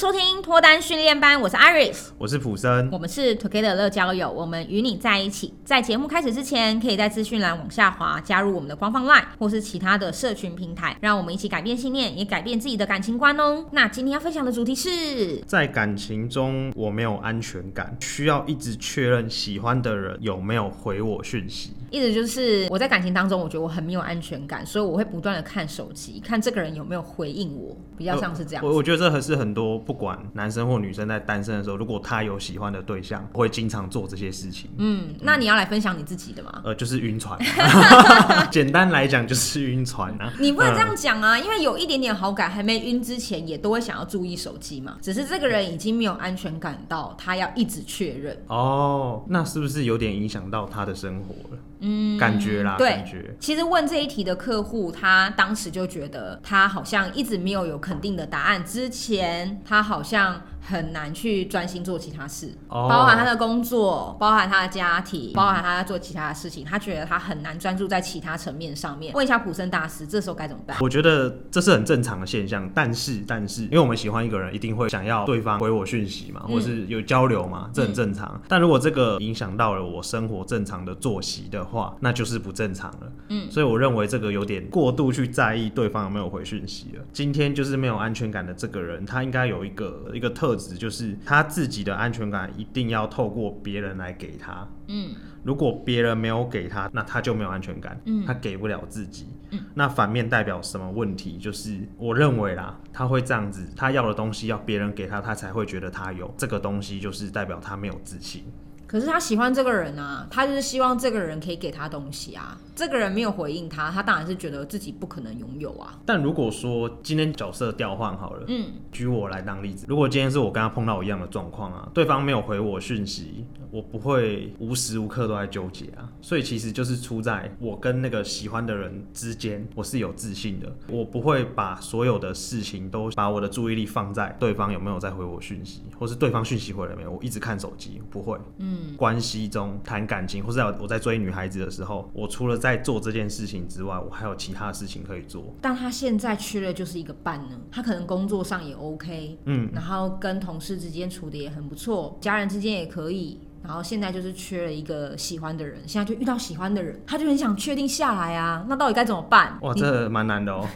收听脱单训练班，我是 Iris，我是普森，我们是 Together 乐交友，我们与你在一起。在节目开始之前，可以在资讯栏往下滑，加入我们的官方 LINE 或是其他的社群平台，让我们一起改变信念，也改变自己的感情观哦。那今天要分享的主题是，在感情中我没有安全感，需要一直确认喜欢的人有没有回我讯息。意思就是我在感情当中，我觉得我很没有安全感，所以我会不断的看手机，看这个人有没有回应我，比较像是这样。我我觉得这还是很多。不管男生或女生在单身的时候，如果他有喜欢的对象，会经常做这些事情。嗯，那你要来分享你自己的吗？呃，就是晕船。简单来讲，就是晕船啊。你不能这样讲啊，嗯，因为有一点点好感还没晕之前，也都会想要注意手机嘛。只是这个人已经没有安全感到他要一直确认。哦，那是不是有点影响到他的生活了？嗯，感觉啦，对，感觉。其实问这一题的客户，他当时就觉得他好像一直没有有肯定的答案。之前他他好像。很难去专心做其他事，oh. 包含他的工作，包含他的家庭，包含他在做其他的事情，他觉得他很难专注在其他层面上面。问一下普森大师，这时候该怎么办？我觉得这是很正常的现象，但是但是，因为我们喜欢一个人，一定会想要对方回我讯息嘛，或是有交流嘛，这很正常。嗯、但如果这个影响到了我生活正常的作息的话，那就是不正常了。嗯，所以我认为这个有点过度去在意对方有没有回讯息了。今天就是没有安全感的这个人，他应该有一个一个特。就是他自己的安全感一定要透过别人来给他。嗯，如果别人没有给他，那他就没有安全感。嗯，他给不了自己。嗯，那反面代表什么问题？就是我认为啦，他会这样子，他要的东西要别人给他，他才会觉得他有这个东西，就是代表他没有自信。可是他喜欢这个人啊，他就是希望这个人可以给他东西啊。这个人没有回应他，他当然是觉得自己不可能拥有啊。但如果说今天角色调换好了，嗯，举我来当例子，如果今天是我跟他碰到一样的状况啊，对方没有回我讯息，我不会无时无刻都在纠结啊。所以其实就是出在我跟那个喜欢的人之间，我是有自信的，我不会把所有的事情都把我的注意力放在对方有没有在回我讯息，或是对方讯息回来没有，我一直看手机，不会，嗯。关系中谈感情，或是我在追女孩子的时候，我除了在做这件事情之外，我还有其他的事情可以做。但他现在缺的就是一个伴呢，他可能工作上也 OK，嗯，然后跟同事之间处的也很不错，家人之间也可以。然后现在就是缺了一个喜欢的人，现在就遇到喜欢的人，他就很想确定下来啊。那到底该怎么办？哇，这蛮难的哦。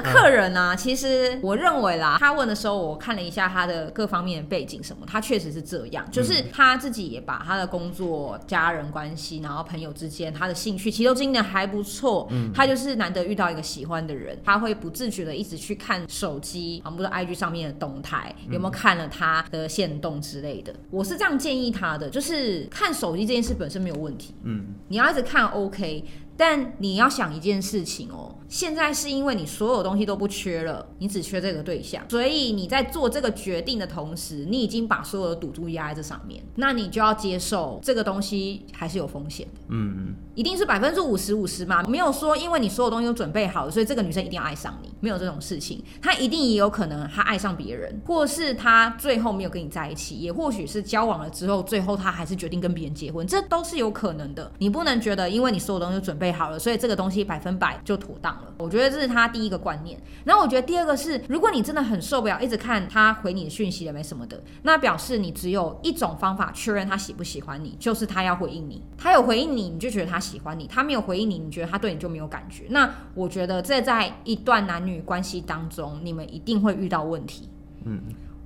这个客人呢、啊，其实我认为啦，他问的时候，我看了一下他的各方面的背景什么，他确实是这样，就是他自己也把他的工作、家人关系，然后朋友之间，他的兴趣其实都经营的还不错。嗯，他就是难得遇到一个喜欢的人，他会不自觉的一直去看手机，啊，不是 IG 上面的动态，有没有看了他的限动之类的。我是这样建议他的，就是看手机这件事本身没有问题，嗯，你要一直看 OK，但你要想一件事情哦。现在是因为你所有东西都不缺了，你只缺这个对象，所以你在做这个决定的同时，你已经把所有的赌注压在这上面，那你就要接受这个东西还是有风险的。嗯嗯，一定是百分之五十五十吗？没有说因为你所有东西都准备好了，所以这个女生一定要爱上你，没有这种事情。她一定也有可能她爱上别人，或是她最后没有跟你在一起，也或许是交往了之后，最后她还是决定跟别人结婚，这都是有可能的。你不能觉得因为你所有东西都准备好了，所以这个东西百分百就妥当了。我觉得这是他第一个观念，然后我觉得第二个是，如果你真的很受不了一直看他回你的讯息了没什么的，那表示你只有一种方法确认他喜不喜欢你，就是他要回应你。他有回应你，你就觉得他喜喜欢你；他没有回应你，你觉得他对你就没有感觉。那我觉得这在一段男女关系当中，你们一定会遇到问题。嗯。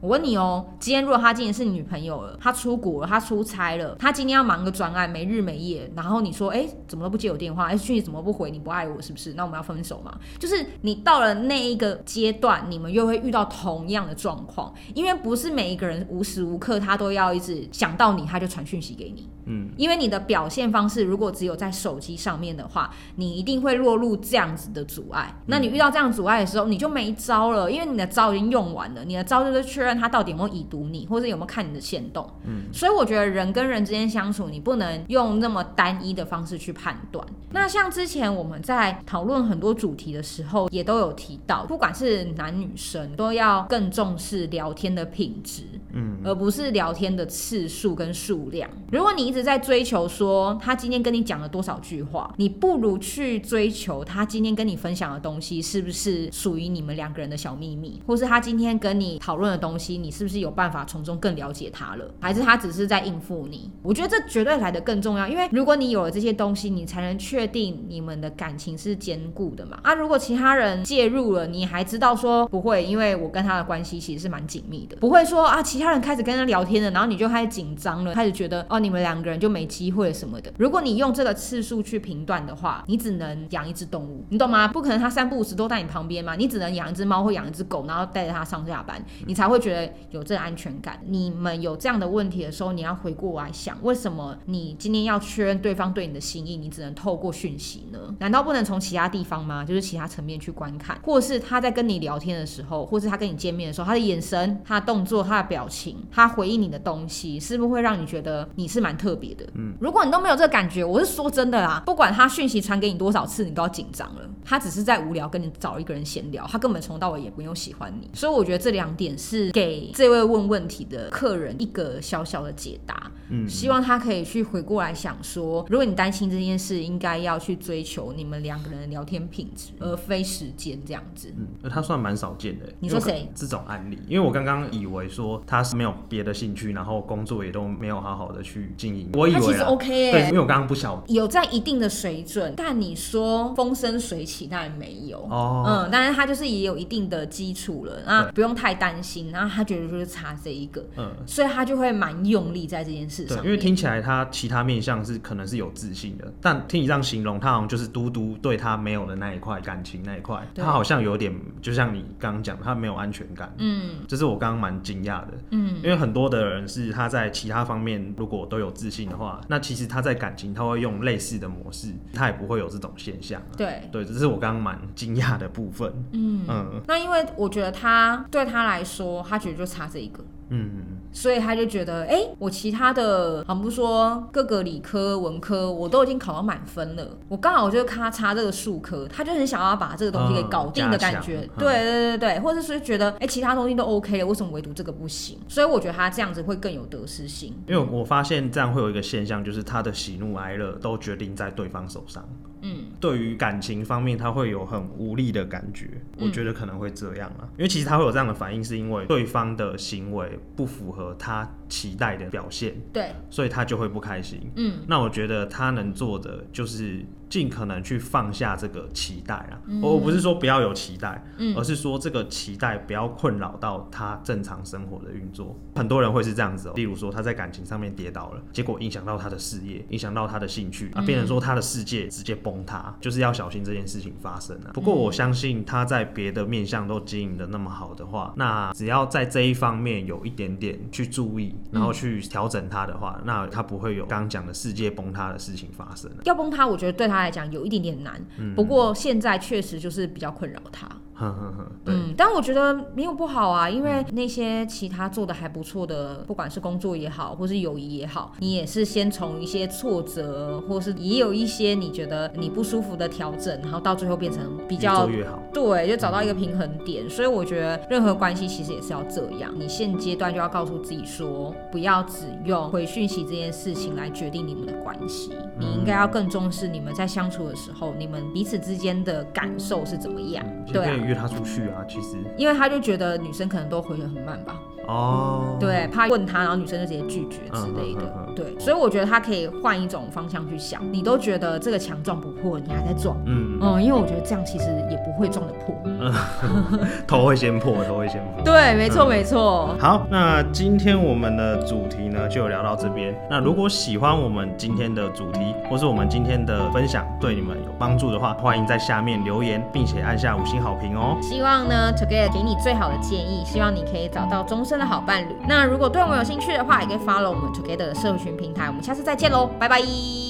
我问你哦，今天如果他今天是你女朋友了，他出国了，他出差了，他今天要忙个专案，没日没夜，然后你说，哎，怎么都不接我电话，哎，讯息怎么不回？你不爱我是不是？那我们要分手吗？就是你到了那一个阶段，你们又会遇到同样的状况，因为不是每一个人无时无刻他都要一直想到你，他就传讯息给你。嗯，因为你的表现方式如果只有在手机上面的话，你一定会落入这样子的阻碍。那你遇到这样阻碍的时候，你就没招了，因为你的招已经用完了，你的招就是确认。认他到底有没有已读你，或者有没有看你的线动。嗯，所以我觉得人跟人之间相处，你不能用那么单一的方式去判断。那像之前我们在讨论很多主题的时候，也都有提到，不管是男女生，都要更重视聊天的品质，嗯，而不是聊天的次数跟数量。如果你一直在追求说他今天跟你讲了多少句话，你不如去追求他今天跟你分享的东西是不是属于你们两个人的小秘密，或是他今天跟你讨论的东西，你是不是有办法从中更了解他了，还是他只是在应付你？我觉得这绝对来得更重要，因为如果你有了这些东西，你才能确定你们的感情是坚固的嘛。啊，如果其他人介入了，你还知道说不会，因为我跟他的关系其实是蛮紧密的，不会说啊，其他人开始跟他聊天了，然后你就开始紧张了，开始觉得哦，你们两个人就没机会什么的。如果你用这个次数去评断的话，你只能养一只动物，你懂吗？不可能他三不五时都在你旁边嘛，你只能养一只猫或养一只狗，然后带着它上下班，你才会觉得有这个安全感。你们有这样的问题的时候，你要回过来想，为什么你今天要确认对方对你的心意，你只能透过讯息呢？难道不能从其他地方吗？就是其他层面去观看，或是他在跟你聊天的时候，或是他跟你见面的时候，他的眼神、他的动作、他的表情、他回应你的东西，是不是会让你觉得你是蛮特别的？嗯，如果你都没有这个感觉，我是说真的啦，不管他讯息传给你多少次，你都要紧张了。他只是在无聊跟你找一个人闲聊，他根本从到尾也不用喜欢你。所以我觉得这两点是给这位问问题的客人一个小小的解答。嗯，希望他可以去回过来想说，如果你担心这件事，应该要去追求你们两个人的聊天品质，而非时间这样子。嗯，那他算蛮少见的。你说谁？这种案例，因为我刚刚以为说他是没有别的兴趣，然后工作也都没有好好的去经营。我以为他其实 OK 哎、欸，对，因为我刚刚不晓得有在一定的水准，但你说风生水起，当然没有。哦，嗯，但是他就是也有一定的基础了，那不用太担心。然后他觉得就是差这一个，嗯，所以他就会蛮用力在这件事上。对，因为听起来他其他面向是可能是有自信的，但听你这样形容，他好像就是嘟嘟对他没有的那一块感情那一块，他好像有点就像你刚刚讲，他没有安全感。嗯，这是我刚刚蛮惊讶的。嗯，因为很多的人是他在其他方面如果都有自信的话，那其实他在感情他会用类似的模式，他也不会有这种现象。对，对，这是我刚刚蛮惊讶的部分。嗯嗯，那因为我觉得他对他来说，他觉得就差这一个。嗯，所以他就觉得，哎、欸，我其他的，好不说各个理科、文科，我都已经考到满分了，我刚好就咔差这个数科，他就很想要把这个东西给搞定的感觉。嗯、对对对对，或者是觉得，哎、欸，其他东西都 OK 了，为什么唯独这个不行？所以我觉得他这样子会更有得失心。因为我发现这样会有一个现象，就是他的喜怒哀乐都决定在对方手上。嗯，对于感情方面，他会有很无力的感觉。我觉得可能会这样啊，因为其实他会有这样的反应，是因为对方的行为不符合他期待的表现，对，所以他就会不开心。嗯，那我觉得他能做的就是尽可能去放下这个期待啊。嗯，我不是说不要有期待，嗯，而是说这个期待不要困扰到他正常生活的运作。很多人会是这样子哦，例如说他在感情上面跌倒了，结果影响到他的事业，影响到他的兴趣啊，变成说他的世界直接崩塌，就是要小心这件事情发生啊。不过我相信他在别的面向都经营的那么好的话，那只要在这一方面有一点点去注意。然后去调整它的话，那它不会有刚刚讲的世界崩塌的事情发生。要崩塌，我觉得对他来讲有一点点难。嗯，不过现在确实就是比较困扰他。呵呵呵，嗯，但我觉得没有不好啊，因为那些其他做的还不错的，不管是工作也好，或是友谊也好，你也是先从一些挫折，或是也有一些你觉得你不舒服的调整，然后到最后变成比较越越好，对，就找到一个平衡点。所以我觉得任何关系其实也是要这样，你现阶段就要告诉自己说，不要只用回讯息这件事情来决定你们的关系，你应该要更重视你们在相处的时候，你们彼此之间的感受是怎么样，对啊。约他出去啊，其实，因为他就觉得女生可能都回的很慢吧。哦，对，怕问他，然后女生就直接拒绝之类的。对，所以我觉得他可以换一种方向去想。你都觉得这个墙撞不破，你还在撞。嗯嗯，因为我觉得这样其实也不会撞得破。嗯，头会先破，头会先破。对，没错、嗯、没错。好，那今天我们的主题呢就聊到这边。那如果喜欢我们今天的主题，或是我们今天的分享对你们有帮助的话，欢迎在下面留言，并且按下五星好评哦。希望呢，Together 给你最好的建议，希望你可以找到终身。的好伴侣。那如果对我们有兴趣的话，也可以 follow 我们 Together 的社群平台。我们下次再见喽，拜拜。